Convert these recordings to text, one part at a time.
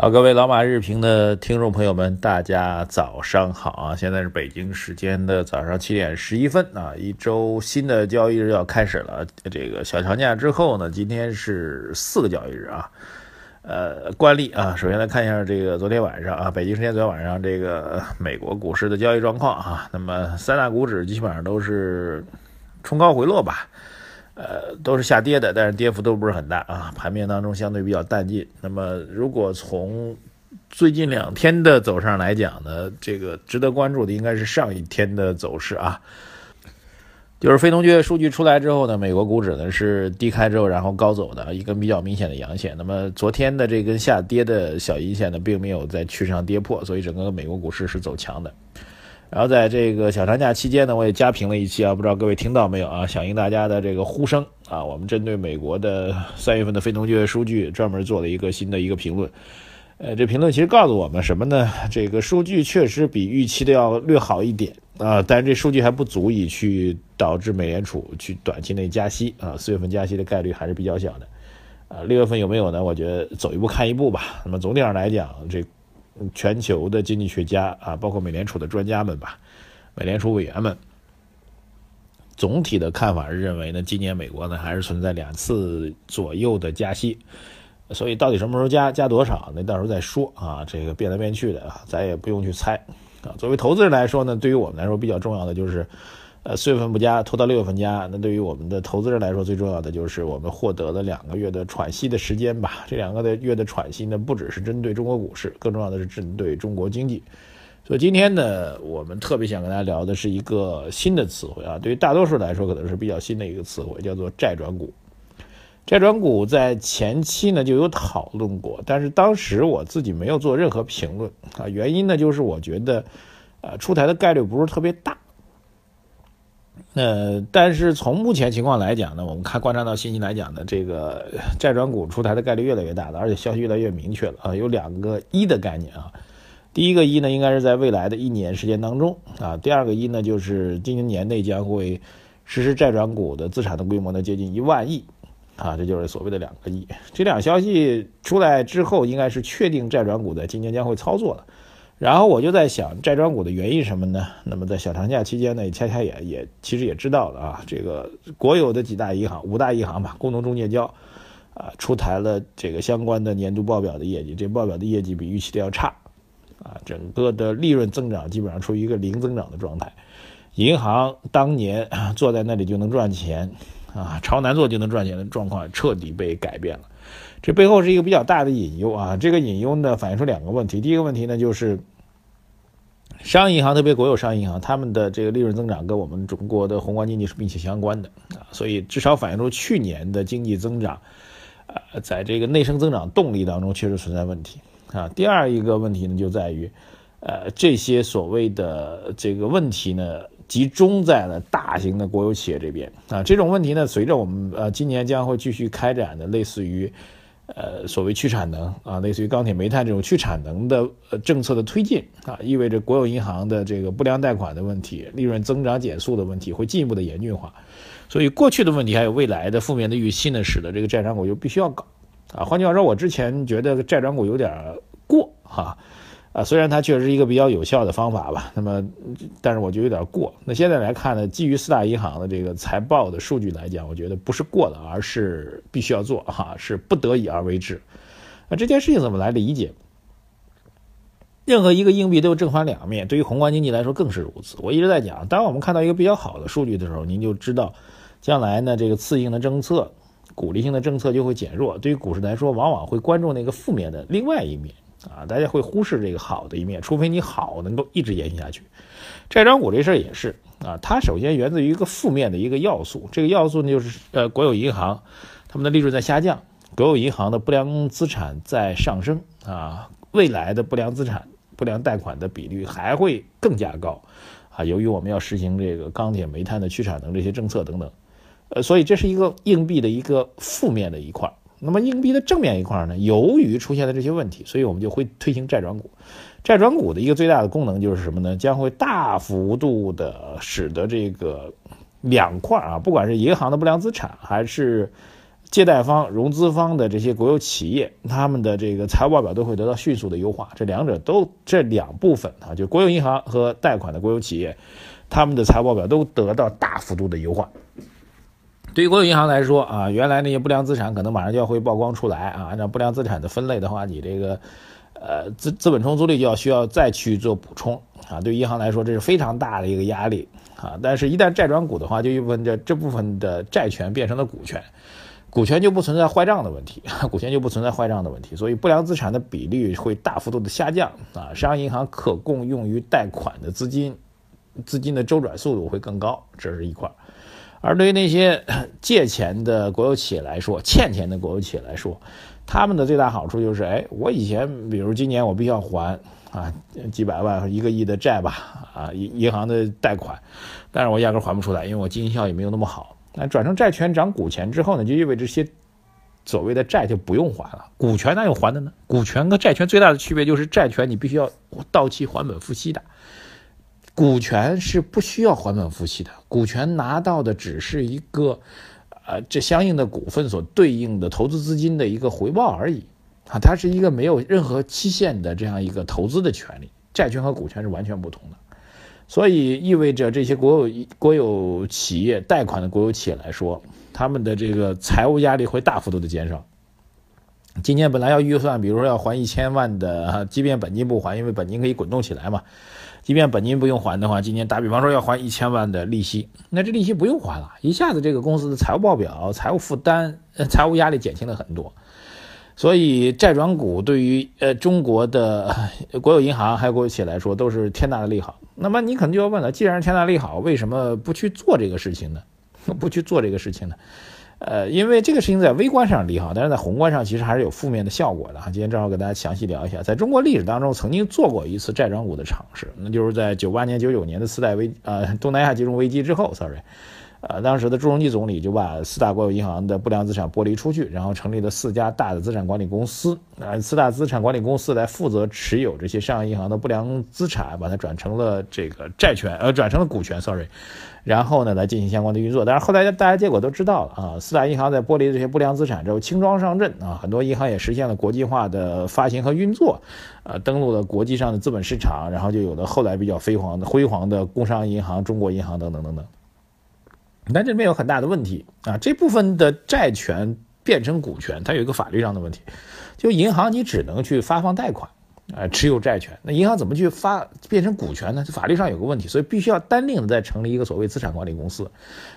好，各位老马日评的听众朋友们，大家早上好啊！现在是北京时间的早上七点十一分啊，一周新的交易日要开始了。这个小长假之后呢，今天是四个交易日啊。呃，惯例啊，首先来看一下这个昨天晚上啊，北京时间昨天晚上这个美国股市的交易状况啊。那么三大股指基本上都是冲高回落吧。呃，都是下跌的，但是跌幅都不是很大啊，盘面当中相对比较淡静。那么，如果从最近两天的走势来讲呢，这个值得关注的应该是上一天的走势啊，就是非农就业数据出来之后呢，美国股指呢是低开之后然后高走的一根比较明显的阳线。那么昨天的这根下跌的小阴线呢，并没有在趋势上跌破，所以整个美国股市是走强的。然后在这个小长假期间呢，我也加评了一期啊，不知道各位听到没有啊？响应大家的这个呼声啊，我们针对美国的三月份的非农就业数据专门做了一个新的一个评论。呃，这评论其实告诉我们什么呢？这个数据确实比预期的要略好一点啊，但是这数据还不足以去导致美联储去短期内加息啊，四月份加息的概率还是比较小的。啊，六月份有没有呢？我觉得走一步看一步吧。那么总体上来讲，这。全球的经济学家啊，包括美联储的专家们吧，美联储委员们，总体的看法是认为呢，今年美国呢还是存在两次左右的加息，所以到底什么时候加，加多少，那到时候再说啊，这个变来变去的啊，咱也不用去猜啊。作为投资人来说呢，对于我们来说比较重要的就是。呃，四月份不加，拖到六月份加，那对于我们的投资人来说，最重要的就是我们获得了两个月的喘息的时间吧。这两个的月的喘息呢，不只是针对中国股市，更重要的是针对中国经济。所以今天呢，我们特别想跟大家聊的是一个新的词汇啊，对于大多数来说可能是比较新的一个词汇，叫做债转股。债转股在前期呢就有讨论过，但是当时我自己没有做任何评论啊，原因呢就是我觉得，呃，出台的概率不是特别大。呃，但是从目前情况来讲呢，我们看观察到信息来讲呢，这个债转股出台的概率越来越大了，而且消息越来越明确了啊，有两个一的概念啊。第一个一呢，应该是在未来的一年时间当中啊；第二个一呢，就是今年年内将会实施债转股的资产的规模呢接近一万亿啊，这就是所谓的两个亿。这两消息出来之后，应该是确定债转股在今年将会操作了。然后我就在想，债转股的原因什么呢？那么在小长假期间呢，恰恰也也其实也知道了啊，这个国有的几大银行、五大银行吧，工农中建交，啊，出台了这个相关的年度报表的业绩，这报表的业绩比预期的要差，啊，整个的利润增长基本上处于一个零增长的状态，银行当年坐在那里就能赚钱，啊，朝南坐就能赚钱的状况彻底被改变了。这背后是一个比较大的隐忧啊！这个隐忧呢，反映出两个问题。第一个问题呢，就是商业银行，特别国有商业银行，他们的这个利润增长跟我们中国的宏观经济是密切相关的啊，所以至少反映出去年的经济增长，呃，在这个内生增长动力当中确实存在问题啊。第二一个问题呢，就在于，呃，这些所谓的这个问题呢，集中在了大型的国有企业这边啊。这种问题呢，随着我们呃今年将会继续开展的类似于。呃，所谓去产能啊，类似于钢铁、煤炭这种去产能的呃政策的推进啊，意味着国有银行的这个不良贷款的问题、利润增长减速的问题会进一步的严峻化。所以过去的问题还有未来的负面的预期呢，使得这个债转股就必须要搞啊。换句话说，我之前觉得债转股有点过哈。啊虽然它确实是一个比较有效的方法吧，那么，但是我觉得有点过。那现在来看呢，基于四大银行的这个财报的数据来讲，我觉得不是过了，而是必须要做哈，是不得已而为之。那这件事情怎么来理解？任何一个硬币都有正反两面，对于宏观经济来说更是如此。我一直在讲，当我们看到一个比较好的数据的时候，您就知道，将来呢这个次性的政策、鼓励性的政策就会减弱。对于股市来说，往往会关注那个负面的另外一面。啊，大家会忽视这个好的一面，除非你好能够一直延续下去。债转股这事儿也是啊，它首先源自于一个负面的一个要素，这个要素呢就是呃国有银行他们的利润在下降，国有银行的不良资产在上升啊，未来的不良资产、不良贷款的比率还会更加高啊。由于我们要实行这个钢铁、煤炭的去产能这些政策等等呃，所以这是一个硬币的一个负面的一块。那么硬币的正面一块呢？由于出现了这些问题，所以我们就会推行债转股。债转股的一个最大的功能就是什么呢？将会大幅度的使得这个两块啊，不管是银行的不良资产，还是借贷方、融资方的这些国有企业，他们的这个财务报表都会得到迅速的优化。这两者都这两部分啊，就国有银行和贷款的国有企业，他们的财务报表都得到大幅度的优化。对于国有银行来说啊，原来那些不良资产可能马上就要会曝光出来啊。按照不良资产的分类的话，你这个呃资资本充足率就要需要再去做补充啊。对于银行来说，这是非常大的一个压力啊。但是，一旦债转股的话，就意味着这部分的债权变成了股权，股权就不存在坏账的问题，股权就不存在坏账的问题，所以不良资产的比例会大幅度的下降啊。商业银行可供用于贷款的资金，资金的周转速度会更高，这是一块。而对于那些 借钱的国有企业来说，欠钱的国有企业来说，他们的最大好处就是，哎，我以前比如今年我必须要还啊几百万、一个亿的债吧，啊银银行的贷款，但是我压根还不出来，因为我经营效益没有那么好。那转成债权涨股权之后呢，就意味着这些所谓的债就不用还了，股权哪有还的呢？股权和债权最大的区别就是债权你必须要到期还本付息的。股权是不需要还本付息的，股权拿到的只是一个，呃，这相应的股份所对应的投资资金的一个回报而已，啊，它是一个没有任何期限的这样一个投资的权利。债权和股权是完全不同的，所以意味着这些国有国有企业贷款的国有企业来说，他们的这个财务压力会大幅度的减少。今年本来要预算，比如说要还一千万的，即便本金不还，因为本金可以滚动起来嘛。即便本金不用还的话，今年打比方说要还一千万的利息，那这利息不用还了，一下子这个公司的财务报表、财务负担、呃财务压力减轻了很多。所以债转股对于呃中国的国有银行还有国有企业来说都是天大的利好。那么你可能就要问了，既然是天大利好，为什么不去做这个事情呢？不去做这个事情呢？呃，因为这个事情在微观上利好，但是在宏观上其实还是有负面的效果的哈。今天正好给大家详细聊一下，在中国历史当中曾经做过一次债转股的尝试，那就是在九八年、九九年的次贷危呃东南亚金融危机之后，sorry。呃，当时的朱镕基总理就把四大国有银行的不良资产剥离出去，然后成立了四家大的资产管理公司。啊，四大资产管理公司来负责持有这些商业银行的不良资产，把它转成了这个债权，呃，转成了股权，sorry。然后呢，来进行相关的运作。但是后来大家结果都知道了啊，四大银行在剥离这些不良资产之后，轻装上阵啊，很多银行也实现了国际化的发行和运作，呃，登陆了国际上的资本市场，然后就有了后来比较辉煌的辉煌的工商银行、中国银行等等等等。但这里面有很大的问题啊！这部分的债权变成股权，它有一个法律上的问题，就银行你只能去发放贷款，啊，持有债权。那银行怎么去发变成股权呢？法律上有个问题，所以必须要单另的再成立一个所谓资产管理公司。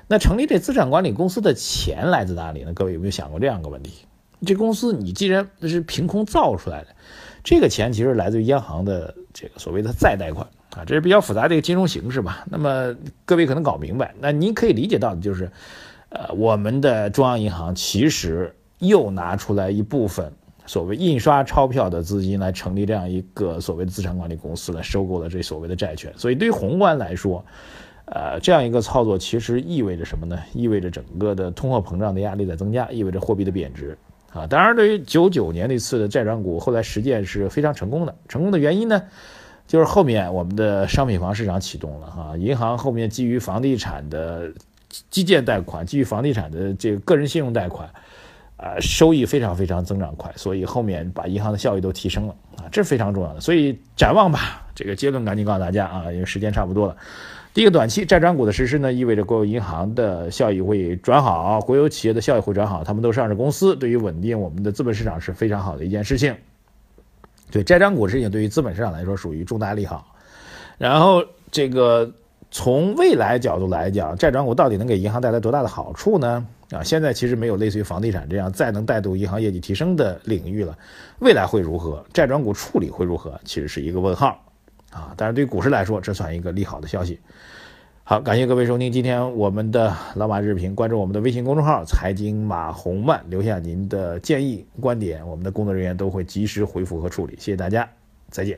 那成立这资产管理公司的钱来自哪里呢？各位有没有想过这样一个问题？这公司你既然是凭空造出来的，这个钱其实来自于央行的这个所谓的再贷款。啊，这是比较复杂的一个金融形式吧？那么各位可能搞明白，那您可以理解到的就是，呃，我们的中央银行其实又拿出来一部分所谓印刷钞票的资金来成立这样一个所谓的资产管理公司，来收购了这所谓的债券。所以对于宏观来说，呃，这样一个操作其实意味着什么呢？意味着整个的通货膨胀的压力在增加，意味着货币的贬值。啊，当然，对于九九年那次的债转股，后来实践是非常成功的。成功的原因呢？就是后面我们的商品房市场启动了哈，银行后面基于房地产的基建贷款，基于房地产的这个个人信用贷款，啊，收益非常非常增长快，所以后面把银行的效益都提升了啊，这是非常重要的。所以展望吧，这个结论赶紧告诉大家啊，因为时间差不多了。第一个短期债转股的实施呢，意味着国有银行的效益会转好，国有企业的效益会转好，他们都上市公司，对于稳定我们的资本市场是非常好的一件事情。对债转股事情，对于资本市场来说属于重大利好。然后，这个从未来角度来讲，债转股到底能给银行带来多大的好处呢？啊，现在其实没有类似于房地产这样再能带动银行业绩提升的领域了。未来会如何？债转股处理会如何？其实是一个问号。啊，但是对股市来说，这算一个利好的消息。好，感谢各位收听今天我们的老马日评，关注我们的微信公众号“财经马红漫”，留下您的建议观点，我们的工作人员都会及时回复和处理。谢谢大家，再见。